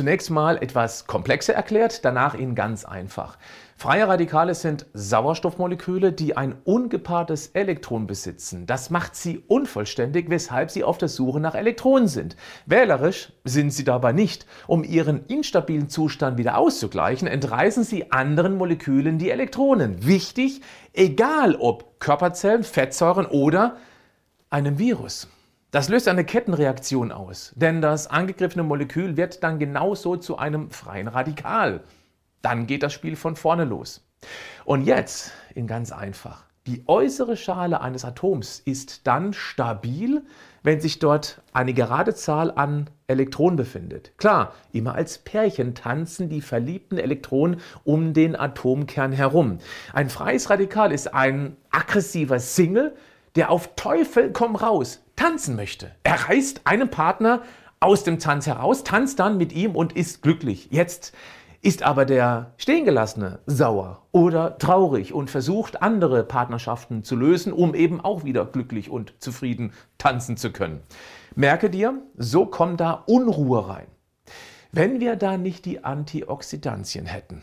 Zunächst mal etwas komplexer erklärt, danach in ganz einfach. Freie Radikale sind Sauerstoffmoleküle, die ein ungepaartes Elektron besitzen. Das macht sie unvollständig, weshalb sie auf der Suche nach Elektronen sind. Wählerisch sind sie dabei nicht. Um ihren instabilen Zustand wieder auszugleichen, entreißen sie anderen Molekülen die Elektronen. Wichtig, egal ob Körperzellen, Fettsäuren oder einem Virus. Das löst eine Kettenreaktion aus, denn das angegriffene Molekül wird dann genauso zu einem freien Radikal. Dann geht das Spiel von vorne los. Und jetzt in ganz einfach. Die äußere Schale eines Atoms ist dann stabil, wenn sich dort eine gerade Zahl an Elektronen befindet. Klar, immer als Pärchen tanzen die verliebten Elektronen um den Atomkern herum. Ein freies Radikal ist ein aggressiver Single, der auf Teufel komm raus tanzen möchte. Er reißt einen Partner aus dem Tanz heraus, tanzt dann mit ihm und ist glücklich. Jetzt ist aber der Stehengelassene sauer oder traurig und versucht, andere Partnerschaften zu lösen, um eben auch wieder glücklich und zufrieden tanzen zu können. Merke dir, so kommt da Unruhe rein. Wenn wir da nicht die Antioxidantien hätten.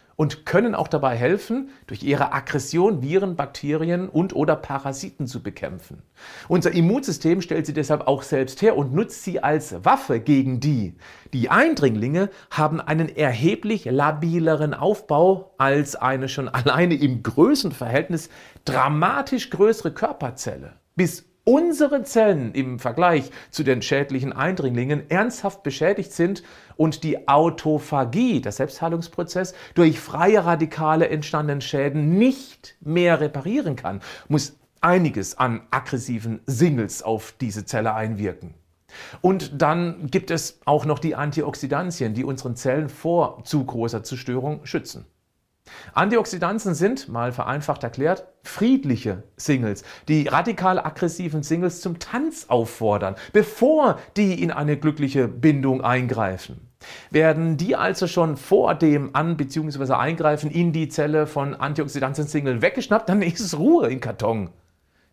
und können auch dabei helfen, durch ihre Aggression Viren, Bakterien und oder Parasiten zu bekämpfen. Unser Immunsystem stellt sie deshalb auch selbst her und nutzt sie als Waffe gegen die. Die Eindringlinge haben einen erheblich labileren Aufbau als eine schon alleine im Größenverhältnis dramatisch größere Körperzelle. Bis unsere Zellen im Vergleich zu den schädlichen Eindringlingen ernsthaft beschädigt sind und die Autophagie, der Selbstheilungsprozess, durch freie Radikale entstandenen Schäden nicht mehr reparieren kann, muss einiges an aggressiven Singles auf diese Zelle einwirken. Und dann gibt es auch noch die Antioxidantien, die unseren Zellen vor zu großer Zerstörung schützen. Antioxidantien sind, mal vereinfacht erklärt, friedliche Singles, die radikal aggressiven Singles zum Tanz auffordern, bevor die in eine glückliche Bindung eingreifen. Werden die also schon vor dem An- bzw. Eingreifen in die Zelle von Antioxidantien-Single weggeschnappt, dann ist es Ruhe im Karton.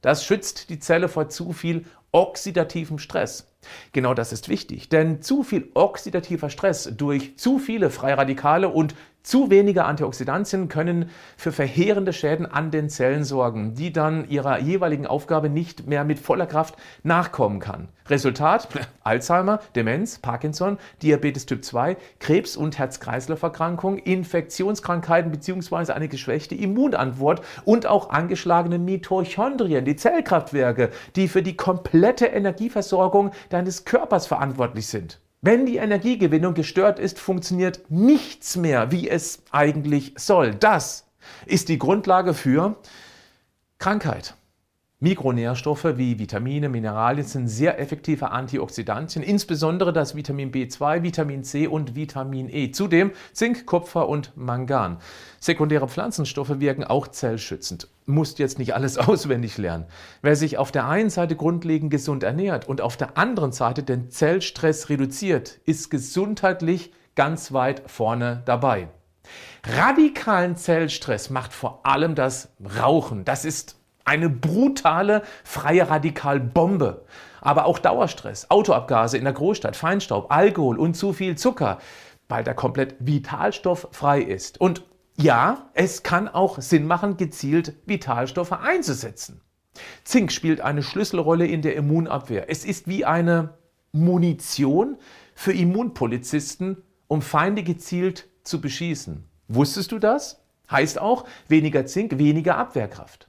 Das schützt die Zelle vor zu viel oxidativem Stress. Genau das ist wichtig, denn zu viel oxidativer Stress durch zu viele Freiradikale und zu wenige Antioxidantien können für verheerende Schäden an den Zellen sorgen, die dann ihrer jeweiligen Aufgabe nicht mehr mit voller Kraft nachkommen kann. Resultat: Alzheimer, Demenz, Parkinson, Diabetes Typ 2, Krebs und Herz-Kreislauf-Erkrankungen, Infektionskrankheiten bzw. eine geschwächte Immunantwort und auch angeschlagene Mitochondrien, die Zellkraftwerke, die für die komplette Energieversorgung deines Körpers verantwortlich sind. Wenn die Energiegewinnung gestört ist, funktioniert nichts mehr, wie es eigentlich soll. Das ist die Grundlage für Krankheit. Mikronährstoffe wie Vitamine, Mineralien sind sehr effektive Antioxidantien, insbesondere das Vitamin B2, Vitamin C und Vitamin E. Zudem Zink, Kupfer und Mangan. Sekundäre Pflanzenstoffe wirken auch zellschützend. Musst jetzt nicht alles auswendig lernen. Wer sich auf der einen Seite grundlegend gesund ernährt und auf der anderen Seite den Zellstress reduziert, ist gesundheitlich ganz weit vorne dabei. Radikalen Zellstress macht vor allem das Rauchen. Das ist eine brutale freie Radikalbombe. Aber auch Dauerstress, Autoabgase in der Großstadt, Feinstaub, Alkohol und zu viel Zucker, weil der komplett vitalstofffrei ist. Und ja, es kann auch Sinn machen, gezielt Vitalstoffe einzusetzen. Zink spielt eine Schlüsselrolle in der Immunabwehr. Es ist wie eine Munition für Immunpolizisten, um Feinde gezielt zu beschießen. Wusstest du das? Heißt auch weniger Zink, weniger Abwehrkraft.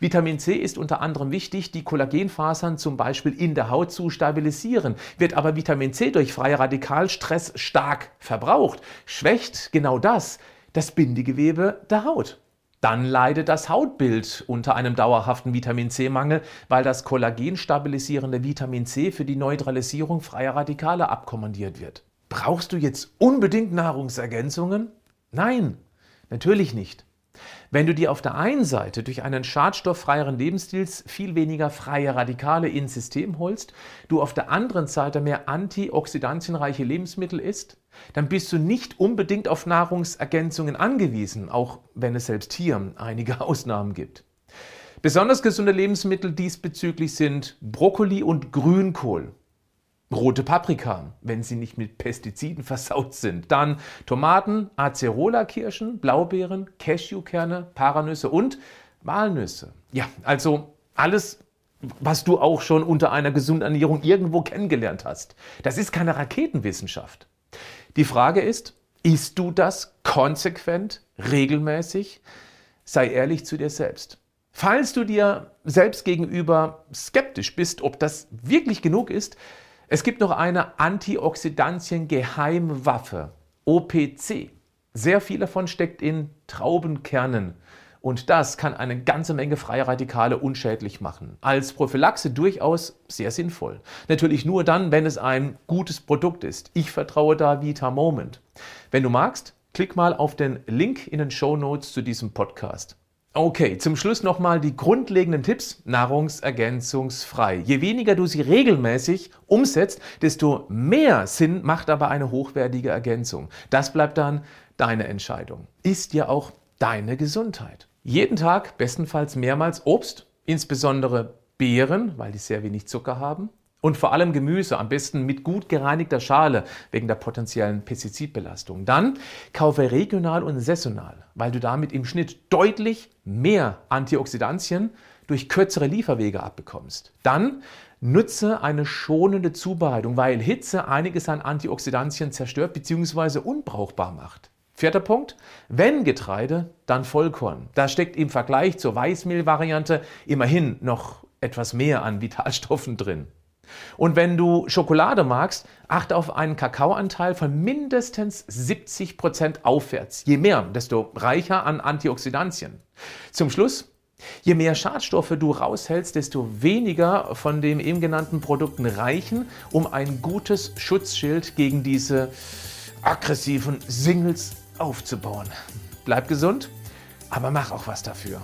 Vitamin C ist unter anderem wichtig, die Kollagenfasern zum Beispiel in der Haut zu stabilisieren. Wird aber Vitamin C durch freie Radikalstress stark verbraucht, schwächt genau das, das Bindegewebe der Haut. Dann leidet das Hautbild unter einem dauerhaften Vitamin C-Mangel, weil das kollagenstabilisierende Vitamin C für die Neutralisierung freier Radikale abkommandiert wird. brauchst du jetzt unbedingt Nahrungsergänzungen? Nein, natürlich nicht. Wenn du dir auf der einen Seite durch einen schadstofffreieren Lebensstil viel weniger freie Radikale ins System holst, du auf der anderen Seite mehr antioxidantienreiche Lebensmittel isst, dann bist du nicht unbedingt auf Nahrungsergänzungen angewiesen, auch wenn es selbst hier einige Ausnahmen gibt. Besonders gesunde Lebensmittel diesbezüglich sind Brokkoli und Grünkohl. Rote Paprika, wenn sie nicht mit Pestiziden versaut sind. Dann Tomaten, Acerola-Kirschen, Blaubeeren, Cashewkerne, Paranüsse und Walnüsse. Ja, also alles, was du auch schon unter einer gesunden Ernährung irgendwo kennengelernt hast. Das ist keine Raketenwissenschaft. Die Frage ist, isst du das konsequent, regelmäßig? Sei ehrlich zu dir selbst. Falls du dir selbst gegenüber skeptisch bist, ob das wirklich genug ist, es gibt noch eine Antioxidantien-Geheimwaffe, OPC. Sehr viel davon steckt in Traubenkernen. Und das kann eine ganze Menge freie Radikale unschädlich machen. Als Prophylaxe durchaus sehr sinnvoll. Natürlich nur dann, wenn es ein gutes Produkt ist. Ich vertraue da Vita Moment. Wenn du magst, klick mal auf den Link in den Show Notes zu diesem Podcast. Okay, zum Schluss nochmal die grundlegenden Tipps nahrungsergänzungsfrei. Je weniger du sie regelmäßig umsetzt, desto mehr Sinn macht aber eine hochwertige Ergänzung. Das bleibt dann deine Entscheidung. Ist ja auch deine Gesundheit. Jeden Tag bestenfalls mehrmals Obst, insbesondere Beeren, weil die sehr wenig Zucker haben. Und vor allem Gemüse, am besten mit gut gereinigter Schale, wegen der potenziellen Pestizidbelastung. Dann kaufe regional und saisonal, weil du damit im Schnitt deutlich mehr Antioxidantien durch kürzere Lieferwege abbekommst. Dann nutze eine schonende Zubereitung, weil Hitze einiges an Antioxidantien zerstört bzw. unbrauchbar macht. Vierter Punkt, wenn Getreide, dann Vollkorn. Da steckt im Vergleich zur Weißmehlvariante immerhin noch etwas mehr an Vitalstoffen drin. Und wenn du Schokolade magst, achte auf einen Kakaoanteil von mindestens 70 Prozent aufwärts. Je mehr, desto reicher an Antioxidantien. Zum Schluss, je mehr Schadstoffe du raushältst, desto weniger von den eben genannten Produkten reichen, um ein gutes Schutzschild gegen diese aggressiven Singles aufzubauen. Bleib gesund, aber mach auch was dafür.